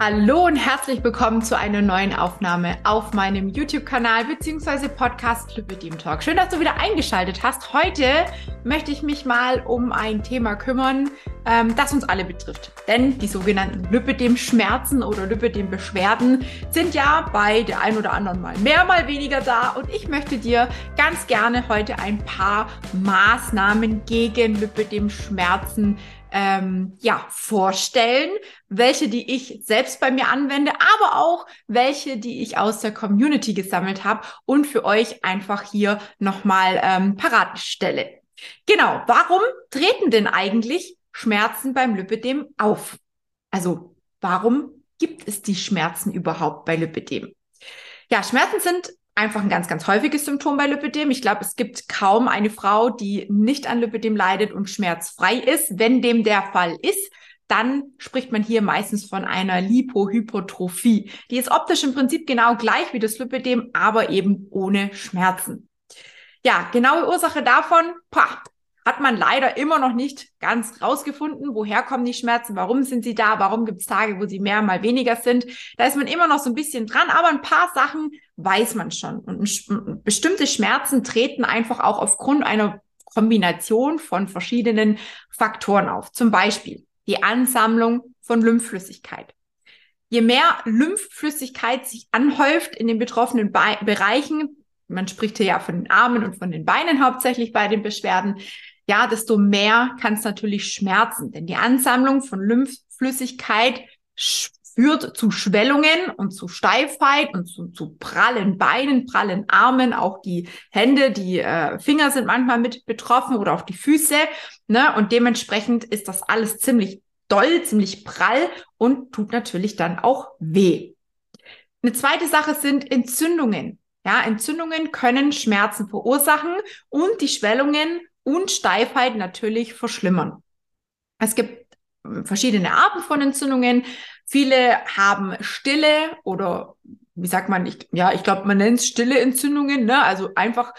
Hallo und herzlich willkommen zu einer neuen Aufnahme auf meinem YouTube-Kanal bzw. Podcast Lipidem Talk. Schön, dass du wieder eingeschaltet hast. Heute möchte ich mich mal um ein Thema kümmern, ähm, das uns alle betrifft. Denn die sogenannten Lipidem-Schmerzen oder Lipidem-Beschwerden sind ja bei der ein oder anderen mal mehr, mal weniger da. Und ich möchte dir ganz gerne heute ein paar Maßnahmen gegen Lipidem-Schmerzen ähm, ja, vorstellen, welche, die ich selbst bei mir anwende, aber auch welche, die ich aus der Community gesammelt habe und für euch einfach hier nochmal ähm, parat stelle. Genau, warum treten denn eigentlich Schmerzen beim Lipidem auf? Also, warum gibt es die Schmerzen überhaupt bei Lipidem? Ja, Schmerzen sind einfach ein ganz, ganz häufiges Symptom bei Lipidem. Ich glaube, es gibt kaum eine Frau, die nicht an Lipidem leidet und schmerzfrei ist. Wenn dem der Fall ist, dann spricht man hier meistens von einer Lipohypotrophie. Die ist optisch im Prinzip genau gleich wie das Lipidem, aber eben ohne Schmerzen. Ja, genaue Ursache davon, pah, hat man leider immer noch nicht ganz rausgefunden, woher kommen die Schmerzen, warum sind sie da, warum gibt es Tage, wo sie mehr, mal weniger sind. Da ist man immer noch so ein bisschen dran, aber ein paar Sachen weiß man schon. Und bestimmte Schmerzen treten einfach auch aufgrund einer Kombination von verschiedenen Faktoren auf. Zum Beispiel die Ansammlung von Lymphflüssigkeit. Je mehr Lymphflüssigkeit sich anhäuft in den betroffenen Be Bereichen, man spricht hier ja von den Armen und von den Beinen hauptsächlich bei den Beschwerden, ja, desto mehr kann es natürlich schmerzen. Denn die Ansammlung von Lymphflüssigkeit führt zu Schwellungen und zu Steifheit und zu, zu prallen Beinen, prallen Armen, auch die Hände, die äh, Finger sind manchmal mit betroffen oder auch die Füße. Ne? Und dementsprechend ist das alles ziemlich doll, ziemlich prall und tut natürlich dann auch weh. Eine zweite Sache sind Entzündungen. Ja, Entzündungen können Schmerzen verursachen und die Schwellungen und Steifheit natürlich verschlimmern. Es gibt äh, verschiedene Arten von Entzündungen. Viele haben stille oder wie sagt man, ich, ja, ich glaube, man nennt es stille Entzündungen, ne? Also einfach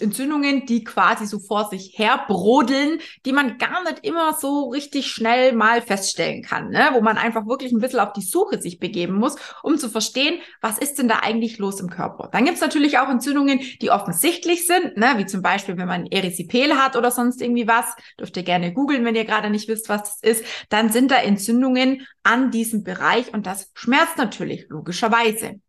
Entzündungen, die quasi so vor sich her brodeln, die man gar nicht immer so richtig schnell mal feststellen kann, ne? wo man einfach wirklich ein bisschen auf die Suche sich begeben muss, um zu verstehen, was ist denn da eigentlich los im Körper. Dann gibt's natürlich auch Entzündungen, die offensichtlich sind, ne? wie zum Beispiel, wenn man Erythipel hat oder sonst irgendwie was, dürft ihr gerne googeln, wenn ihr gerade nicht wisst, was das ist, dann sind da Entzündungen an diesem Bereich und das schmerzt natürlich logischerweise.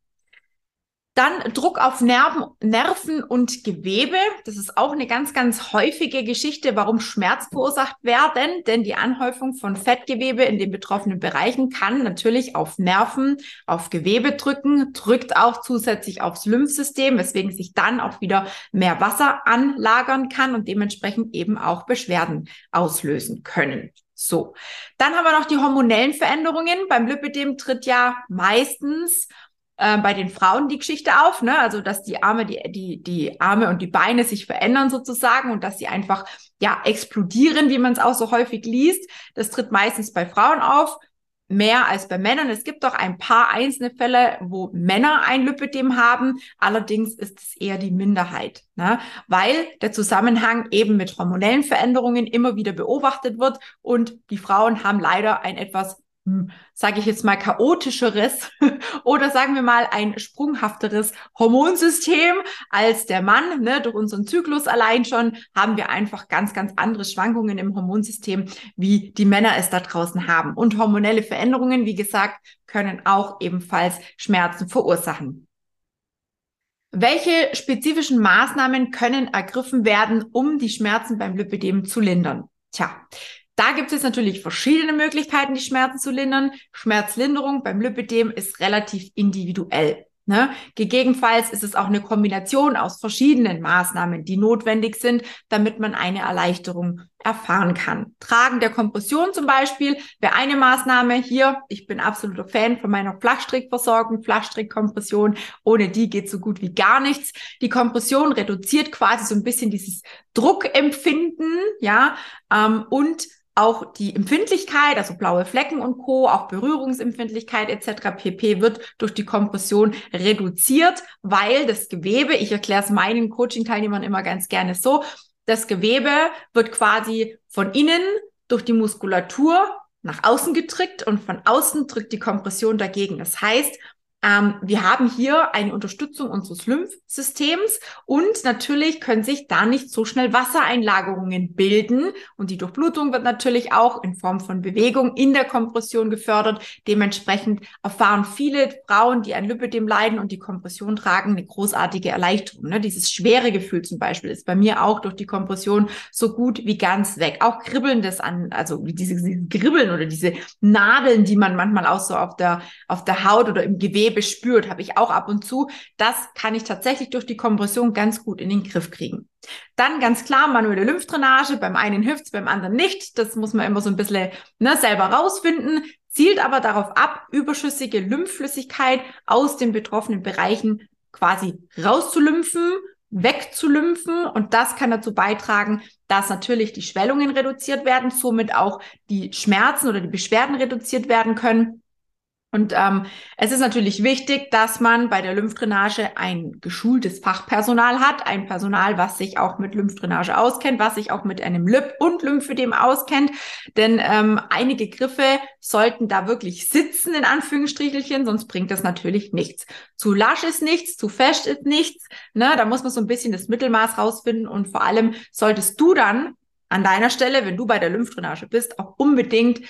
Dann Druck auf Nerven, Nerven und Gewebe. Das ist auch eine ganz, ganz häufige Geschichte, warum Schmerz verursacht werden. Denn die Anhäufung von Fettgewebe in den betroffenen Bereichen kann natürlich auf Nerven, auf Gewebe drücken, drückt auch zusätzlich aufs Lymphsystem, weswegen sich dann auch wieder mehr Wasser anlagern kann und dementsprechend eben auch Beschwerden auslösen können. So. Dann haben wir noch die hormonellen Veränderungen. Beim Lipidem tritt ja meistens äh, bei den Frauen die Geschichte auf, ne? Also dass die Arme, die, die, die Arme und die Beine sich verändern sozusagen und dass sie einfach ja explodieren, wie man es auch so häufig liest. Das tritt meistens bei Frauen auf, mehr als bei Männern. Es gibt auch ein paar einzelne Fälle, wo Männer ein Lipidem haben. Allerdings ist es eher die Minderheit, ne? weil der Zusammenhang eben mit hormonellen Veränderungen immer wieder beobachtet wird und die Frauen haben leider ein etwas sage ich jetzt mal, chaotischeres oder sagen wir mal ein sprunghafteres Hormonsystem als der Mann. Ne? Durch unseren Zyklus allein schon haben wir einfach ganz, ganz andere Schwankungen im Hormonsystem, wie die Männer es da draußen haben. Und hormonelle Veränderungen, wie gesagt, können auch ebenfalls Schmerzen verursachen. Welche spezifischen Maßnahmen können ergriffen werden, um die Schmerzen beim Lipidem zu lindern? Tja, da gibt es natürlich verschiedene Möglichkeiten, die Schmerzen zu lindern. Schmerzlinderung beim Lipidem ist relativ individuell. Ne? Gegebenenfalls ist es auch eine Kombination aus verschiedenen Maßnahmen, die notwendig sind, damit man eine Erleichterung erfahren kann. Tragen der Kompression zum Beispiel wäre eine Maßnahme hier. Ich bin absoluter Fan von meiner Flachstrickversorgung, Flachstrickkompression. Ohne die geht so gut wie gar nichts. Die Kompression reduziert quasi so ein bisschen dieses Druckempfinden, ja, ähm, und auch die Empfindlichkeit, also blaue Flecken und Co., auch Berührungsempfindlichkeit etc. pp. wird durch die Kompression reduziert, weil das Gewebe, ich erkläre es meinen Coaching-Teilnehmern immer ganz gerne so, das Gewebe wird quasi von innen durch die Muskulatur nach außen gedrückt und von außen drückt die Kompression dagegen. Das heißt, ähm, wir haben hier eine Unterstützung unseres Lymphsystems und natürlich können sich da nicht so schnell Wassereinlagerungen bilden und die Durchblutung wird natürlich auch in Form von Bewegung in der Kompression gefördert. Dementsprechend erfahren viele Frauen, die an Lipödem leiden und die Kompression tragen, eine großartige Erleichterung. Ne? Dieses schwere Gefühl zum Beispiel ist bei mir auch durch die Kompression so gut wie ganz weg. Auch kribbelndes an, also diese, diese Kribbeln oder diese Nadeln, die man manchmal auch so auf der, auf der Haut oder im Gewebe Gewebe spürt, habe ich auch ab und zu. Das kann ich tatsächlich durch die Kompression ganz gut in den Griff kriegen. Dann ganz klar manuelle Lymphdrainage. Beim einen hilft's, beim anderen nicht. Das muss man immer so ein bisschen ne, selber rausfinden. Zielt aber darauf ab, überschüssige Lymphflüssigkeit aus den betroffenen Bereichen quasi rauszulymphen, wegzulymphen. Und das kann dazu beitragen, dass natürlich die Schwellungen reduziert werden, somit auch die Schmerzen oder die Beschwerden reduziert werden können. Und ähm, es ist natürlich wichtig, dass man bei der Lymphdrainage ein geschultes Fachpersonal hat, ein Personal, was sich auch mit Lymphdrainage auskennt, was sich auch mit einem Lip- und Lymphödem auskennt. Denn ähm, einige Griffe sollten da wirklich sitzen, in Anführungsstrichelchen, sonst bringt das natürlich nichts. Zu lasch ist nichts, zu fest ist nichts. Ne? Da muss man so ein bisschen das Mittelmaß rausfinden und vor allem solltest du dann an deiner Stelle, wenn du bei der Lymphdrainage bist, auch unbedingt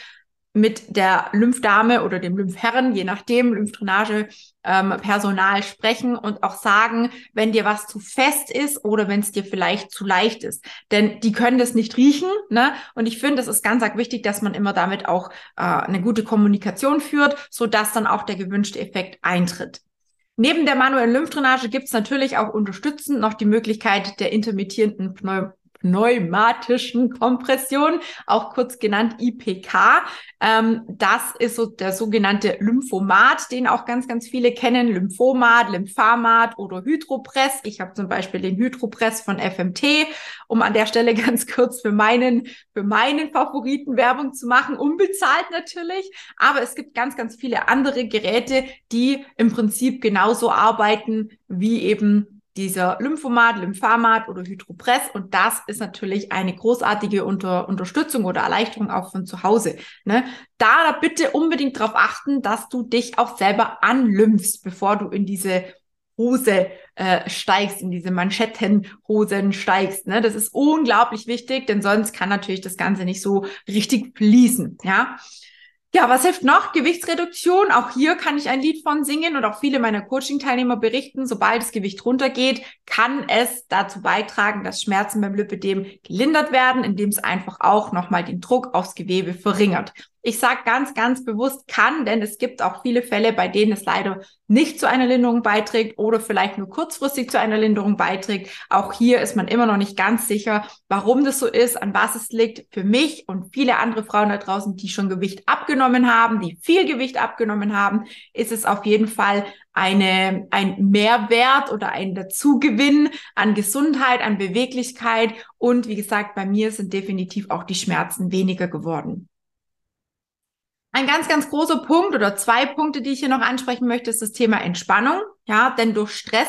mit der Lymphdame oder dem Lymphherren, je nachdem, Lymphdrainage, ähm, Personal sprechen und auch sagen, wenn dir was zu fest ist oder wenn es dir vielleicht zu leicht ist. Denn die können das nicht riechen. Ne? Und ich finde, es ist ganz, wichtig, dass man immer damit auch äh, eine gute Kommunikation führt, so dass dann auch der gewünschte Effekt eintritt. Neben der manuellen Lymphdrainage gibt es natürlich auch unterstützend noch die Möglichkeit der intermittierenden Pneum pneumatischen Kompression, auch kurz genannt IPK. Ähm, das ist so der sogenannte Lymphomat, den auch ganz, ganz viele kennen. Lymphomat, Lymphamat oder Hydropress. Ich habe zum Beispiel den Hydropress von FMT, um an der Stelle ganz kurz für meinen, für meinen Favoriten Werbung zu machen. Unbezahlt natürlich. Aber es gibt ganz, ganz viele andere Geräte, die im Prinzip genauso arbeiten wie eben dieser Lymphomat, Lymphamat oder Hydropress. Und das ist natürlich eine großartige Unter Unterstützung oder Erleichterung auch von zu Hause. Ne? Da bitte unbedingt darauf achten, dass du dich auch selber anlymphst, bevor du in diese Hose äh, steigst, in diese Manschettenhosen steigst. Ne? Das ist unglaublich wichtig, denn sonst kann natürlich das Ganze nicht so richtig fließen. Ja. Ja, was hilft noch? Gewichtsreduktion. Auch hier kann ich ein Lied von singen und auch viele meiner Coaching-Teilnehmer berichten, sobald das Gewicht runtergeht, kann es dazu beitragen, dass Schmerzen beim Lipödem gelindert werden, indem es einfach auch nochmal den Druck aufs Gewebe verringert. Ich sage ganz, ganz bewusst kann, denn es gibt auch viele Fälle, bei denen es leider nicht zu einer Linderung beiträgt oder vielleicht nur kurzfristig zu einer Linderung beiträgt. Auch hier ist man immer noch nicht ganz sicher, warum das so ist, an was es liegt. Für mich und viele andere Frauen da draußen, die schon Gewicht abgenommen haben, die viel Gewicht abgenommen haben, ist es auf jeden Fall eine, ein Mehrwert oder ein Dazugewinn an Gesundheit, an Beweglichkeit. Und wie gesagt, bei mir sind definitiv auch die Schmerzen weniger geworden. Ein ganz, ganz großer Punkt oder zwei Punkte, die ich hier noch ansprechen möchte, ist das Thema Entspannung. Ja, denn durch Stress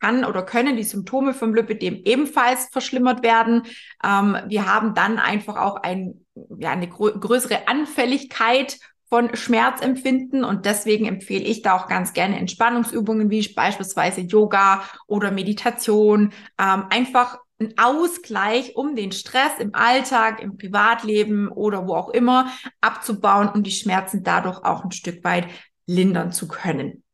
kann oder können die Symptome vom Lipidem ebenfalls verschlimmert werden. Ähm, wir haben dann einfach auch ein, ja, eine größere Anfälligkeit von Schmerzempfinden und deswegen empfehle ich da auch ganz gerne Entspannungsübungen wie beispielsweise Yoga oder Meditation, ähm, einfach ein Ausgleich, um den Stress im Alltag, im Privatleben oder wo auch immer abzubauen und die Schmerzen dadurch auch ein Stück weit lindern zu können.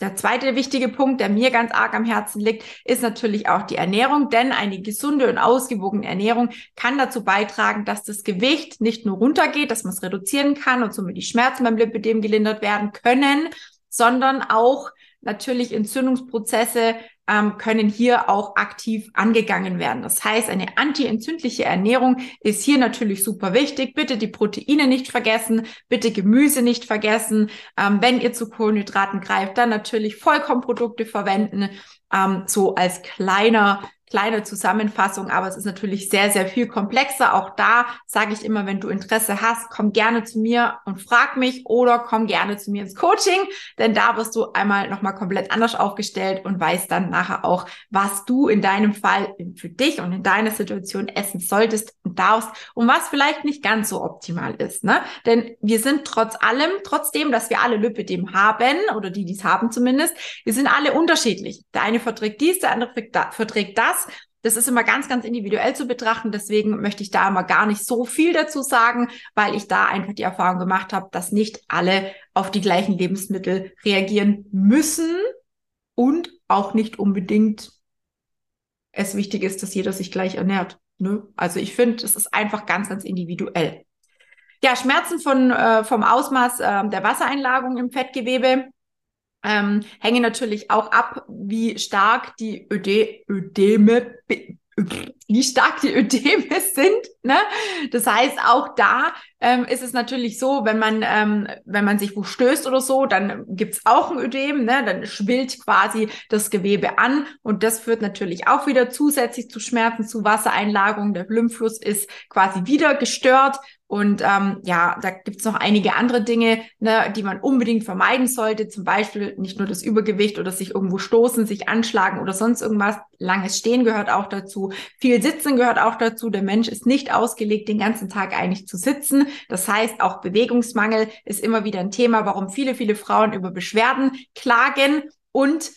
Der zweite wichtige Punkt, der mir ganz arg am Herzen liegt, ist natürlich auch die Ernährung, denn eine gesunde und ausgewogene Ernährung kann dazu beitragen, dass das Gewicht nicht nur runtergeht, dass man es reduzieren kann und somit die Schmerzen beim Lipidem gelindert werden können, sondern auch natürlich Entzündungsprozesse ähm, können hier auch aktiv angegangen werden. Das heißt, eine antientzündliche Ernährung ist hier natürlich super wichtig. Bitte die Proteine nicht vergessen, bitte Gemüse nicht vergessen. Ähm, wenn ihr zu Kohlenhydraten greift, dann natürlich Vollkornprodukte verwenden, ähm, so als kleiner kleine Zusammenfassung, aber es ist natürlich sehr, sehr viel komplexer. Auch da sage ich immer, wenn du Interesse hast, komm gerne zu mir und frag mich oder komm gerne zu mir ins Coaching, denn da wirst du einmal nochmal komplett anders aufgestellt und weißt dann nachher auch, was du in deinem Fall für dich und in deiner Situation essen solltest und darfst und was vielleicht nicht ganz so optimal ist. Ne? Denn wir sind trotz allem, trotzdem, dass wir alle Lipidem haben oder die dies haben zumindest, wir sind alle unterschiedlich. Der eine verträgt dies, der andere verträgt das. Das ist immer ganz, ganz individuell zu betrachten. Deswegen möchte ich da immer gar nicht so viel dazu sagen, weil ich da einfach die Erfahrung gemacht habe, dass nicht alle auf die gleichen Lebensmittel reagieren müssen und auch nicht unbedingt es wichtig ist, dass jeder sich gleich ernährt. Ne? Also ich finde, es ist einfach ganz, ganz individuell. Ja, Schmerzen von, äh, vom Ausmaß äh, der Wassereinlagerung im Fettgewebe ähm, hängen natürlich auch ab, wie stark die Öde Ödeme, wie stark die Ödeme sind. Ne? Das heißt, auch da ähm, ist es natürlich so, wenn man, ähm, wenn man sich wo stößt oder so, dann gibt's auch ein Ödem, ne? dann schwillt quasi das Gewebe an und das führt natürlich auch wieder zusätzlich zu Schmerzen, zu Wassereinlagerung. Der Lymphfluss ist quasi wieder gestört und ähm, ja, da gibt's noch einige andere Dinge, ne, die man unbedingt vermeiden sollte. Zum Beispiel nicht nur das Übergewicht oder sich irgendwo stoßen, sich anschlagen oder sonst irgendwas. Langes Stehen gehört auch dazu. Viel Sitzen gehört auch dazu. Der Mensch ist nicht ausgelegt, den ganzen Tag eigentlich zu sitzen. Das heißt, auch Bewegungsmangel ist immer wieder ein Thema, warum viele, viele Frauen über Beschwerden klagen. Und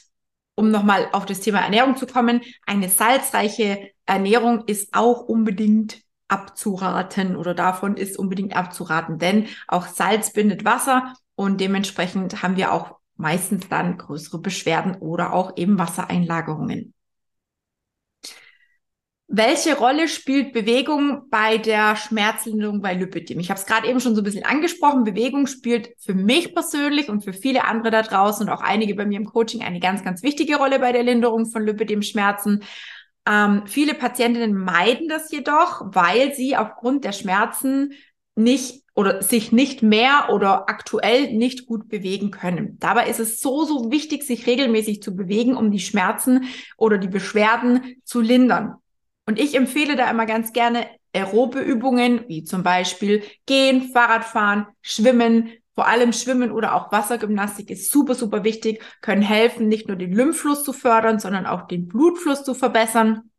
um nochmal auf das Thema Ernährung zu kommen, eine salzreiche Ernährung ist auch unbedingt abzuraten oder davon ist unbedingt abzuraten, denn auch Salz bindet Wasser und dementsprechend haben wir auch meistens dann größere Beschwerden oder auch eben Wassereinlagerungen. Welche Rolle spielt Bewegung bei der Schmerzlinderung bei Lipidem? Ich habe es gerade eben schon so ein bisschen angesprochen. Bewegung spielt für mich persönlich und für viele andere da draußen und auch einige bei mir im Coaching eine ganz, ganz wichtige Rolle bei der Linderung von Lipidem-Schmerzen. Ähm, viele Patientinnen meiden das jedoch, weil sie aufgrund der Schmerzen nicht oder sich nicht mehr oder aktuell nicht gut bewegen können. Dabei ist es so, so wichtig, sich regelmäßig zu bewegen, um die Schmerzen oder die Beschwerden zu lindern. Und ich empfehle da immer ganz gerne aerobe Übungen, wie zum Beispiel Gehen, Fahrradfahren, Schwimmen, vor allem Schwimmen oder auch Wassergymnastik ist super, super wichtig, können helfen, nicht nur den Lymphfluss zu fördern, sondern auch den Blutfluss zu verbessern.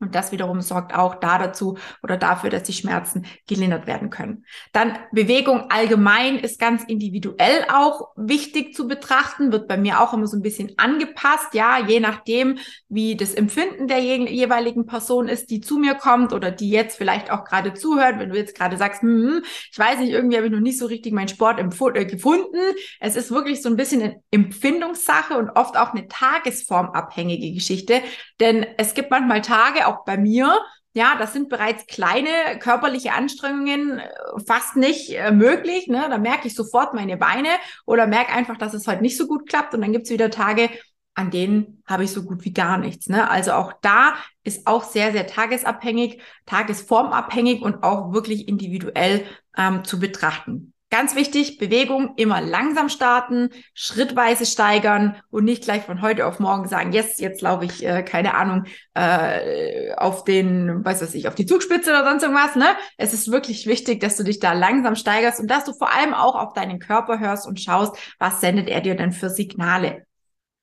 Und das wiederum sorgt auch da dazu oder dafür, dass die Schmerzen gelindert werden können. Dann Bewegung allgemein ist ganz individuell auch wichtig zu betrachten, wird bei mir auch immer so ein bisschen angepasst, ja, je nachdem, wie das Empfinden der jeweiligen Person ist, die zu mir kommt oder die jetzt vielleicht auch gerade zuhört. Wenn du jetzt gerade sagst, hm, ich weiß nicht, irgendwie habe ich noch nicht so richtig meinen Sport äh, gefunden. Es ist wirklich so ein bisschen eine Empfindungssache und oft auch eine tagesformabhängige Geschichte, denn es gibt manchmal Tage, auch bei mir, ja, das sind bereits kleine körperliche Anstrengungen äh, fast nicht äh, möglich. Ne? Da merke ich sofort meine Beine oder merke einfach, dass es heute nicht so gut klappt. Und dann gibt es wieder Tage, an denen habe ich so gut wie gar nichts. Ne? Also auch da ist auch sehr, sehr tagesabhängig, tagesformabhängig und auch wirklich individuell ähm, zu betrachten. Ganz wichtig, Bewegung immer langsam starten, schrittweise steigern und nicht gleich von heute auf morgen sagen, yes, jetzt laufe ich, äh, keine Ahnung, äh, auf den, weiß was ich, auf die Zugspitze oder sonst irgendwas. Ne? Es ist wirklich wichtig, dass du dich da langsam steigerst und dass du vor allem auch auf deinen Körper hörst und schaust, was sendet er dir denn für Signale.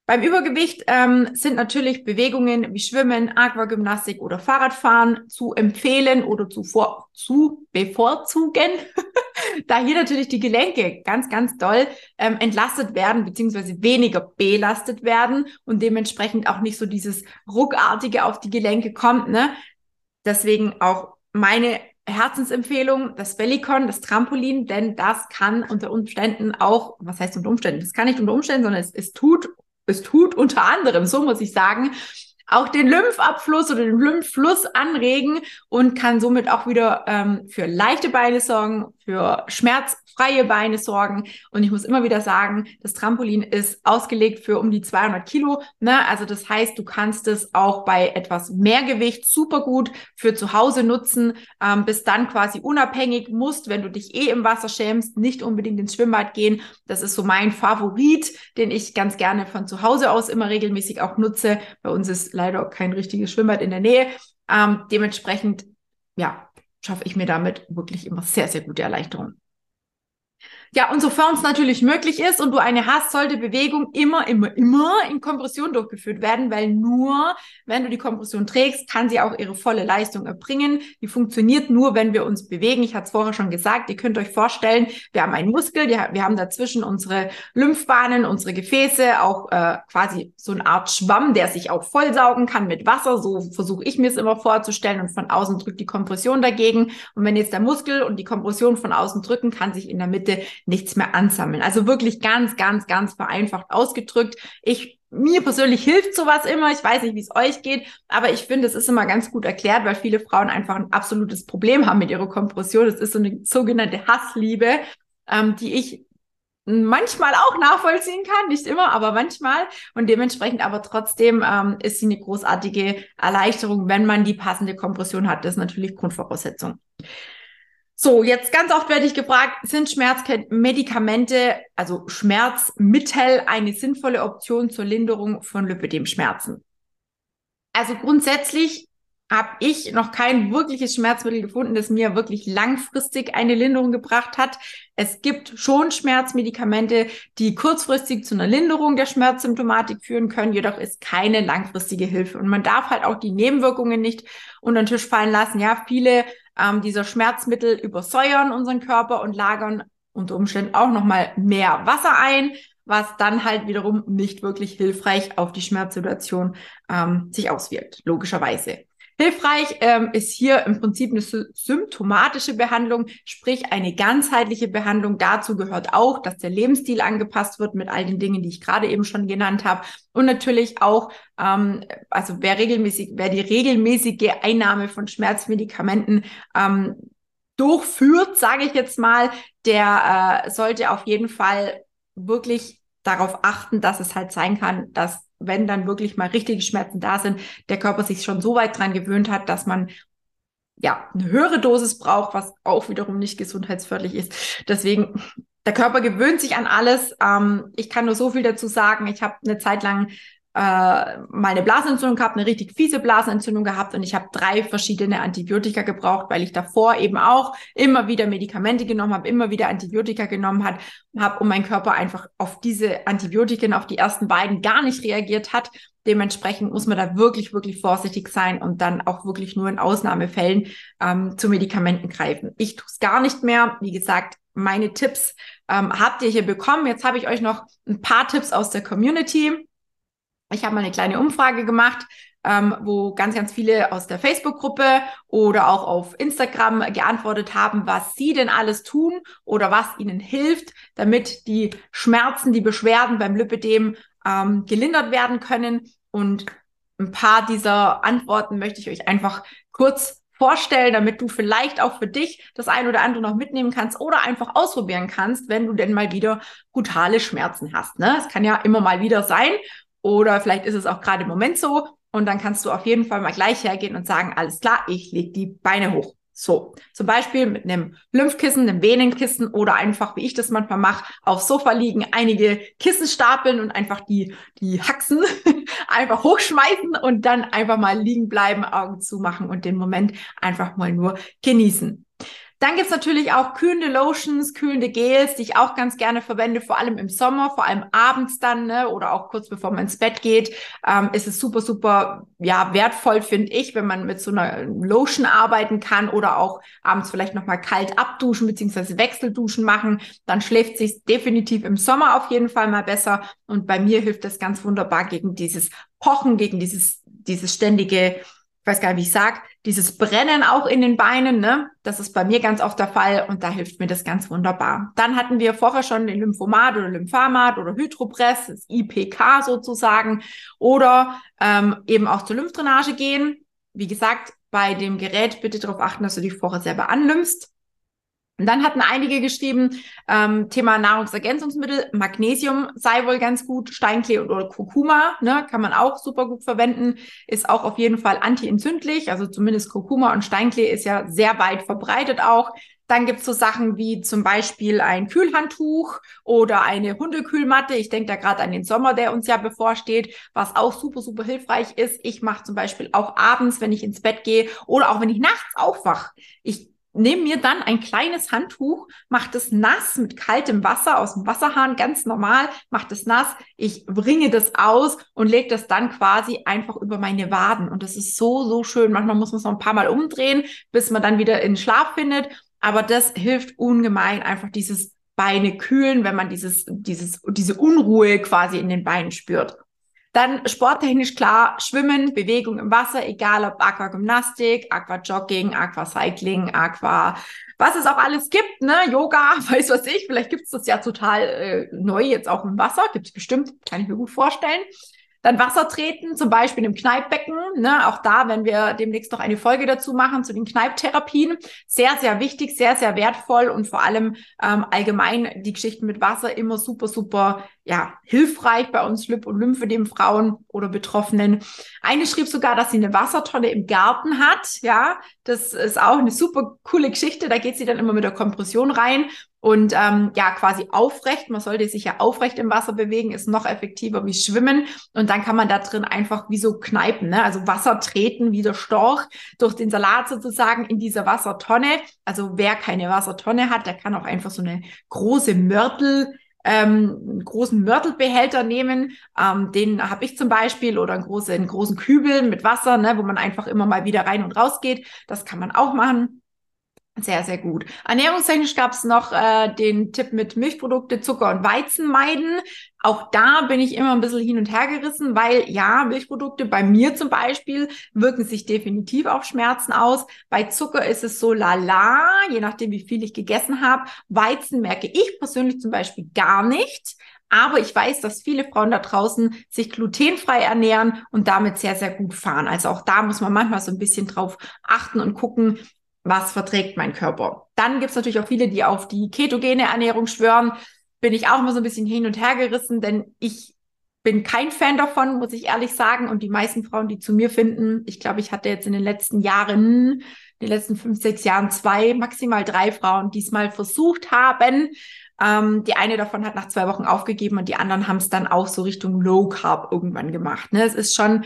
Beim Übergewicht ähm, sind natürlich Bewegungen wie Schwimmen, Aquagymnastik oder Fahrradfahren zu empfehlen oder zu, vor, zu bevorzugen, da hier natürlich die Gelenke ganz, ganz doll ähm, entlastet werden beziehungsweise weniger belastet werden und dementsprechend auch nicht so dieses ruckartige auf die Gelenke kommt. Ne? Deswegen auch meine Herzensempfehlung, das Bellicon, das Trampolin, denn das kann unter Umständen auch, was heißt unter Umständen? Das kann nicht unter Umständen, sondern es, es tut es tut unter anderem, so muss ich sagen, auch den Lymphabfluss oder den Lymphfluss anregen und kann somit auch wieder ähm, für leichte Beine sorgen, für schmerzfreie Beine sorgen. Und ich muss immer wieder sagen, das Trampolin ist ausgelegt für um die 200 Kilo. Ne? Also das heißt, du kannst es auch bei etwas mehr Gewicht super gut für zu Hause nutzen, ähm, bist dann quasi unabhängig, musst, wenn du dich eh im Wasser schämst, nicht unbedingt ins Schwimmbad gehen. Das ist so mein Favorit, den ich ganz gerne von zu Hause aus immer regelmäßig auch nutze. Bei uns ist leider kein richtiges Schwimmbad in der Nähe. Ähm, dementsprechend, ja, schaffe ich mir damit wirklich immer sehr, sehr gute Erleichterungen. Ja, und sofern es natürlich möglich ist und du eine hast, sollte Bewegung immer, immer, immer in Kompression durchgeführt werden, weil nur, wenn du die Kompression trägst, kann sie auch ihre volle Leistung erbringen. Die funktioniert nur, wenn wir uns bewegen. Ich hatte es vorher schon gesagt, ihr könnt euch vorstellen, wir haben einen Muskel, wir haben dazwischen unsere Lymphbahnen, unsere Gefäße, auch äh, quasi so eine Art Schwamm, der sich auch vollsaugen kann mit Wasser. So versuche ich mir es immer vorzustellen und von außen drückt die Kompression dagegen. Und wenn jetzt der Muskel und die Kompression von außen drücken, kann sich in der Mitte nichts mehr ansammeln. Also wirklich ganz, ganz, ganz vereinfacht ausgedrückt. Ich mir persönlich hilft sowas immer. Ich weiß nicht, wie es euch geht, aber ich finde, es ist immer ganz gut erklärt, weil viele Frauen einfach ein absolutes Problem haben mit ihrer Kompression. Das ist so eine sogenannte Hassliebe, ähm, die ich manchmal auch nachvollziehen kann, nicht immer, aber manchmal. Und dementsprechend aber trotzdem ähm, ist sie eine großartige Erleichterung, wenn man die passende Kompression hat. Das ist natürlich Grundvoraussetzung. So, jetzt ganz oft werde ich gefragt, sind Schmerzmedikamente, also Schmerzmittel, eine sinnvolle Option zur Linderung von Lipödemschmerzen? Also grundsätzlich habe ich noch kein wirkliches Schmerzmittel gefunden, das mir wirklich langfristig eine Linderung gebracht hat. Es gibt schon Schmerzmedikamente, die kurzfristig zu einer Linderung der Schmerzsymptomatik führen können, jedoch ist keine langfristige Hilfe. Und man darf halt auch die Nebenwirkungen nicht unter den Tisch fallen lassen. Ja, viele ähm, dieser Schmerzmittel übersäuern unseren Körper und lagern unter Umständen auch nochmal mehr Wasser ein, was dann halt wiederum nicht wirklich hilfreich auf die Schmerzsituation ähm, sich auswirkt, logischerweise. Hilfreich ähm, ist hier im Prinzip eine symptomatische Behandlung, sprich eine ganzheitliche Behandlung. Dazu gehört auch, dass der Lebensstil angepasst wird mit all den Dingen, die ich gerade eben schon genannt habe. Und natürlich auch, ähm, also wer regelmäßig, wer die regelmäßige Einnahme von Schmerzmedikamenten ähm, durchführt, sage ich jetzt mal, der äh, sollte auf jeden Fall wirklich darauf achten, dass es halt sein kann, dass wenn dann wirklich mal richtige Schmerzen da sind, der Körper sich schon so weit dran gewöhnt hat, dass man ja eine höhere Dosis braucht, was auch wiederum nicht gesundheitsförderlich ist. Deswegen der Körper gewöhnt sich an alles. Ähm, ich kann nur so viel dazu sagen. Ich habe eine Zeit lang äh, mal eine Blasenentzündung gehabt, eine richtig fiese Blasenentzündung gehabt und ich habe drei verschiedene Antibiotika gebraucht, weil ich davor eben auch immer wieder Medikamente genommen habe, immer wieder Antibiotika genommen hat, habe und mein Körper einfach auf diese Antibiotiken, auf die ersten beiden gar nicht reagiert hat. Dementsprechend muss man da wirklich, wirklich vorsichtig sein und dann auch wirklich nur in Ausnahmefällen ähm, zu Medikamenten greifen. Ich tue es gar nicht mehr. Wie gesagt, meine Tipps ähm, habt ihr hier bekommen. Jetzt habe ich euch noch ein paar Tipps aus der Community ich habe mal eine kleine Umfrage gemacht, ähm, wo ganz, ganz viele aus der Facebook-Gruppe oder auch auf Instagram geantwortet haben, was sie denn alles tun oder was ihnen hilft, damit die Schmerzen, die Beschwerden beim Lipödem ähm, gelindert werden können. Und ein paar dieser Antworten möchte ich euch einfach kurz vorstellen, damit du vielleicht auch für dich das ein oder andere noch mitnehmen kannst oder einfach ausprobieren kannst, wenn du denn mal wieder brutale Schmerzen hast. Ne? Es kann ja immer mal wieder sein. Oder vielleicht ist es auch gerade im Moment so. Und dann kannst du auf jeden Fall mal gleich hergehen und sagen, alles klar, ich lege die Beine hoch. So, zum Beispiel mit einem Lymphkissen, einem Venenkissen oder einfach, wie ich das manchmal mache, aufs Sofa liegen, einige Kissen stapeln und einfach die, die Haxen einfach hochschmeißen und dann einfach mal liegen bleiben, Augen zumachen und den Moment einfach mal nur genießen. Dann gibt's natürlich auch kühlende Lotions, kühlende Gels, die ich auch ganz gerne verwende, vor allem im Sommer, vor allem abends dann ne, oder auch kurz bevor man ins Bett geht. Ähm, ist es super, super ja wertvoll, finde ich, wenn man mit so einer Lotion arbeiten kann oder auch abends vielleicht nochmal kalt abduschen beziehungsweise Wechselduschen machen. Dann schläft sich definitiv im Sommer auf jeden Fall mal besser. Und bei mir hilft das ganz wunderbar gegen dieses Pochen, gegen dieses, dieses ständige ich weiß gar nicht, wie ich sag, dieses Brennen auch in den Beinen, ne? Das ist bei mir ganz oft der Fall und da hilft mir das ganz wunderbar. Dann hatten wir vorher schon den Lymphomat oder Lymphamat oder Hydropress, das IPK sozusagen, oder ähm, eben auch zur Lymphdrainage gehen. Wie gesagt, bei dem Gerät bitte darauf achten, dass du die vorher selber annimmst. Und dann hatten einige geschrieben, ähm, Thema Nahrungsergänzungsmittel, Magnesium sei wohl ganz gut, Steinklee oder Kurkuma, ne, kann man auch super gut verwenden, ist auch auf jeden Fall antientzündlich, also zumindest Kurkuma und Steinklee ist ja sehr weit verbreitet auch. Dann gibt's so Sachen wie zum Beispiel ein Kühlhandtuch oder eine Hundekühlmatte. Ich denke da gerade an den Sommer, der uns ja bevorsteht, was auch super, super hilfreich ist. Ich mache zum Beispiel auch abends, wenn ich ins Bett gehe oder auch wenn ich nachts aufwach. Ich nehme mir dann ein kleines Handtuch, mache das nass mit kaltem Wasser aus dem Wasserhahn, ganz normal, mache das nass, ich bringe das aus und lege das dann quasi einfach über meine Waden. Und das ist so, so schön. Manchmal muss man es noch ein paar Mal umdrehen, bis man dann wieder in Schlaf findet. Aber das hilft ungemein, einfach dieses Beine kühlen, wenn man dieses, dieses, diese Unruhe quasi in den Beinen spürt. Dann sporttechnisch klar, Schwimmen, Bewegung im Wasser, egal ob Aquagymnastik, Aquajogging, Aquacycling, Aqua, was es auch alles gibt, ne? Yoga, weiß was ich, vielleicht gibt es das ja total äh, neu jetzt auch im Wasser, gibt es bestimmt, kann ich mir gut vorstellen. Dann Wasser treten, zum Beispiel im Kneippbecken. Ne? Auch da, wenn wir demnächst noch eine Folge dazu machen, zu den Kneipptherapien. Sehr, sehr wichtig, sehr, sehr wertvoll und vor allem ähm, allgemein die Geschichten mit Wasser immer super, super ja, hilfreich bei uns Lip- und Lymphedem Frauen oder Betroffenen. Eine schrieb sogar, dass sie eine Wassertonne im Garten hat. Ja, das ist auch eine super coole Geschichte. Da geht sie dann immer mit der Kompression rein und ähm, ja, quasi aufrecht. Man sollte sich ja aufrecht im Wasser bewegen, ist noch effektiver wie Schwimmen. Und dann kann man da drin einfach wie so kneipen, ne? also Wasser treten wie der Storch durch den Salat sozusagen in dieser Wassertonne. Also wer keine Wassertonne hat, der kann auch einfach so eine große Mörtel ähm, einen großen Mörtelbehälter nehmen. Ähm, den habe ich zum Beispiel oder einen großen, einen großen Kübel mit Wasser, ne, wo man einfach immer mal wieder rein und raus geht. Das kann man auch machen. Sehr, sehr gut. Ernährungstechnisch gab es noch äh, den Tipp mit Milchprodukte, Zucker und Weizen meiden. Auch da bin ich immer ein bisschen hin und her gerissen, weil ja, Milchprodukte bei mir zum Beispiel wirken sich definitiv auf Schmerzen aus. Bei Zucker ist es so lala, je nachdem, wie viel ich gegessen habe. Weizen merke ich persönlich zum Beispiel gar nicht. Aber ich weiß, dass viele Frauen da draußen sich glutenfrei ernähren und damit sehr, sehr gut fahren. Also auch da muss man manchmal so ein bisschen drauf achten und gucken, was verträgt mein Körper. Dann gibt's natürlich auch viele, die auf die ketogene Ernährung schwören. Bin ich auch immer so ein bisschen hin und her gerissen, denn ich bin kein Fan davon, muss ich ehrlich sagen. Und die meisten Frauen, die zu mir finden, ich glaube, ich hatte jetzt in den letzten Jahren, in den letzten fünf, sechs Jahren zwei, maximal drei Frauen, die es mal versucht haben. Ähm, die eine davon hat nach zwei Wochen aufgegeben und die anderen haben es dann auch so Richtung Low Carb irgendwann gemacht. Ne? Es ist schon,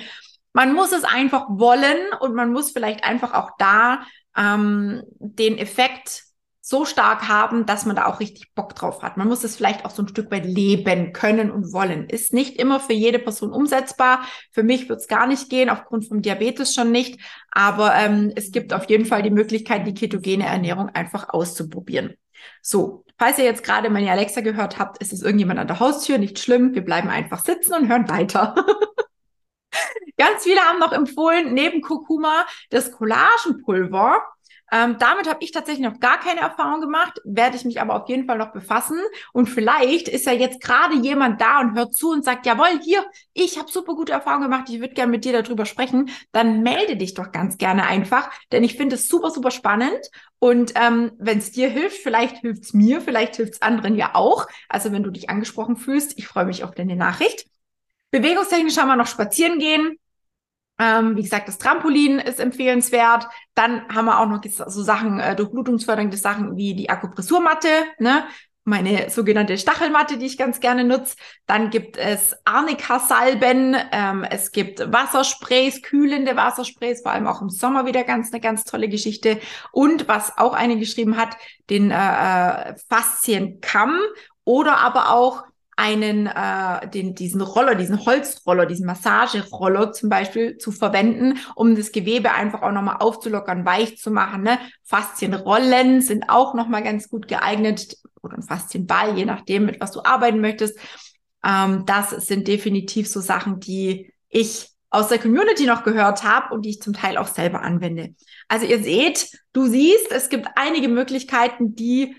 man muss es einfach wollen und man muss vielleicht einfach auch da ähm, den Effekt so stark haben, dass man da auch richtig Bock drauf hat. Man muss es vielleicht auch so ein Stück weit leben können und wollen. Ist nicht immer für jede Person umsetzbar. Für mich wird es gar nicht gehen, aufgrund vom Diabetes schon nicht. Aber ähm, es gibt auf jeden Fall die Möglichkeit, die ketogene Ernährung einfach auszuprobieren. So, falls ihr jetzt gerade meine Alexa gehört habt, ist es irgendjemand an der Haustür, nicht schlimm. Wir bleiben einfach sitzen und hören weiter. Ganz viele haben noch empfohlen, neben Kurkuma das Collagenpulver. Ähm, damit habe ich tatsächlich noch gar keine Erfahrung gemacht, werde ich mich aber auf jeden Fall noch befassen. Und vielleicht ist ja jetzt gerade jemand da und hört zu und sagt, jawohl, hier, ich habe super gute Erfahrungen gemacht, ich würde gerne mit dir darüber sprechen. Dann melde dich doch ganz gerne einfach, denn ich finde es super, super spannend. Und ähm, wenn es dir hilft, vielleicht hilft es mir, vielleicht hilft es anderen ja auch. Also wenn du dich angesprochen fühlst, ich freue mich auf deine Nachricht. Bewegungstechnisch haben wir noch spazieren gehen. Ähm, wie gesagt, das Trampolin ist empfehlenswert. Dann haben wir auch noch so Sachen, äh, durchblutungsfördernde Sachen wie die Akupressurmatte, ne? meine sogenannte Stachelmatte, die ich ganz gerne nutze. Dann gibt es Arnika-Salben, ähm, es gibt Wassersprays, kühlende Wassersprays, vor allem auch im Sommer wieder ganz eine ganz tolle Geschichte. Und was auch eine geschrieben hat, den äh, äh Faszienkamm oder aber auch einen, äh, den, diesen Roller, diesen Holzroller, diesen Massageroller zum Beispiel zu verwenden, um das Gewebe einfach auch nochmal aufzulockern, weich zu machen. Ne? Faszienrollen sind auch nochmal ganz gut geeignet oder ein Faszienball, je nachdem, mit was du arbeiten möchtest. Ähm, das sind definitiv so Sachen, die ich aus der Community noch gehört habe und die ich zum Teil auch selber anwende. Also ihr seht, du siehst, es gibt einige Möglichkeiten, die,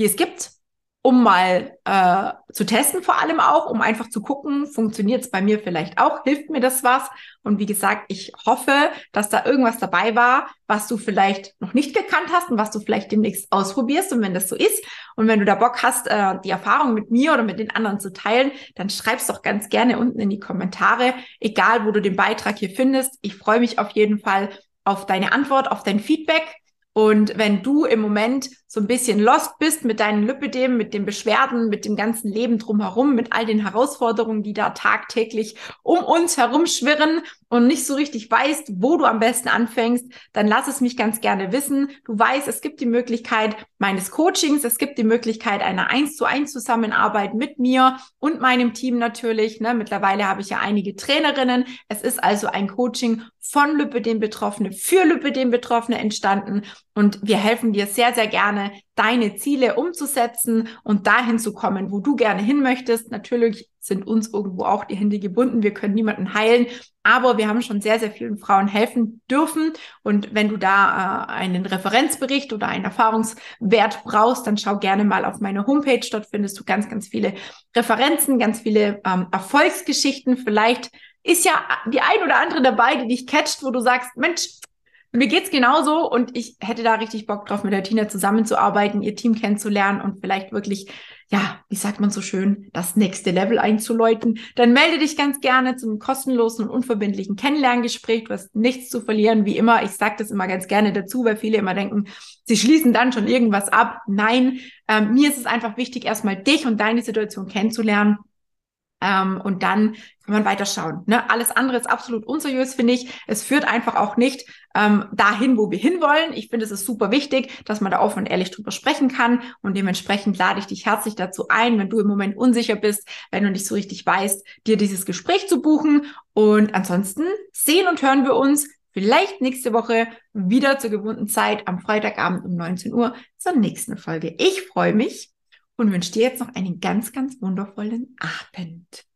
die es gibt, um mal äh, zu testen, vor allem auch, um einfach zu gucken, funktioniert es bei mir vielleicht auch, hilft mir das was? Und wie gesagt, ich hoffe, dass da irgendwas dabei war, was du vielleicht noch nicht gekannt hast und was du vielleicht demnächst ausprobierst. Und wenn das so ist und wenn du da Bock hast, äh, die Erfahrung mit mir oder mit den anderen zu teilen, dann schreib's doch ganz gerne unten in die Kommentare, egal wo du den Beitrag hier findest. Ich freue mich auf jeden Fall auf deine Antwort, auf dein Feedback Und wenn du im Moment so ein bisschen lost bist mit deinen Lipidem, mit den Beschwerden, mit dem ganzen Leben drumherum, mit all den Herausforderungen, die da tagtäglich um uns herumschwirren und nicht so richtig weißt, wo du am besten anfängst, dann lass es mich ganz gerne wissen. Du weißt, es gibt die Möglichkeit meines Coachings, es gibt die Möglichkeit einer eins zu eins Zusammenarbeit mit mir und meinem Team natürlich. Ne? Mittlerweile habe ich ja einige Trainerinnen. Es ist also ein Coaching von Lipidem-Betroffene für Lipidem-Betroffene entstanden. Und wir helfen dir sehr, sehr gerne, deine Ziele umzusetzen und dahin zu kommen, wo du gerne hin möchtest. Natürlich sind uns irgendwo auch die Hände gebunden. Wir können niemanden heilen, aber wir haben schon sehr, sehr vielen Frauen helfen dürfen. Und wenn du da äh, einen Referenzbericht oder einen Erfahrungswert brauchst, dann schau gerne mal auf meine Homepage. Dort findest du ganz, ganz viele Referenzen, ganz viele ähm, Erfolgsgeschichten. Vielleicht ist ja die ein oder andere dabei, die dich catcht, wo du sagst, Mensch, mir geht's genauso und ich hätte da richtig Bock drauf, mit der Tina zusammenzuarbeiten, ihr Team kennenzulernen und vielleicht wirklich, ja, wie sagt man so schön, das nächste Level einzuläuten. Dann melde dich ganz gerne zum kostenlosen und unverbindlichen Kennenlerngespräch. Du hast nichts zu verlieren, wie immer. Ich sage das immer ganz gerne dazu, weil viele immer denken, sie schließen dann schon irgendwas ab. Nein, ähm, mir ist es einfach wichtig, erstmal dich und deine Situation kennenzulernen ähm, und dann kann man weiterschauen. Ne? Alles andere ist absolut unseriös, finde ich. Es führt einfach auch nicht ähm, dahin, wo wir hinwollen. Ich finde, es ist super wichtig, dass man da offen und ehrlich drüber sprechen kann. Und dementsprechend lade ich dich herzlich dazu ein, wenn du im Moment unsicher bist, wenn du nicht so richtig weißt, dir dieses Gespräch zu buchen. Und ansonsten sehen und hören wir uns vielleicht nächste Woche wieder zur gewohnten Zeit am Freitagabend um 19 Uhr zur nächsten Folge. Ich freue mich und wünsche dir jetzt noch einen ganz, ganz wundervollen Abend.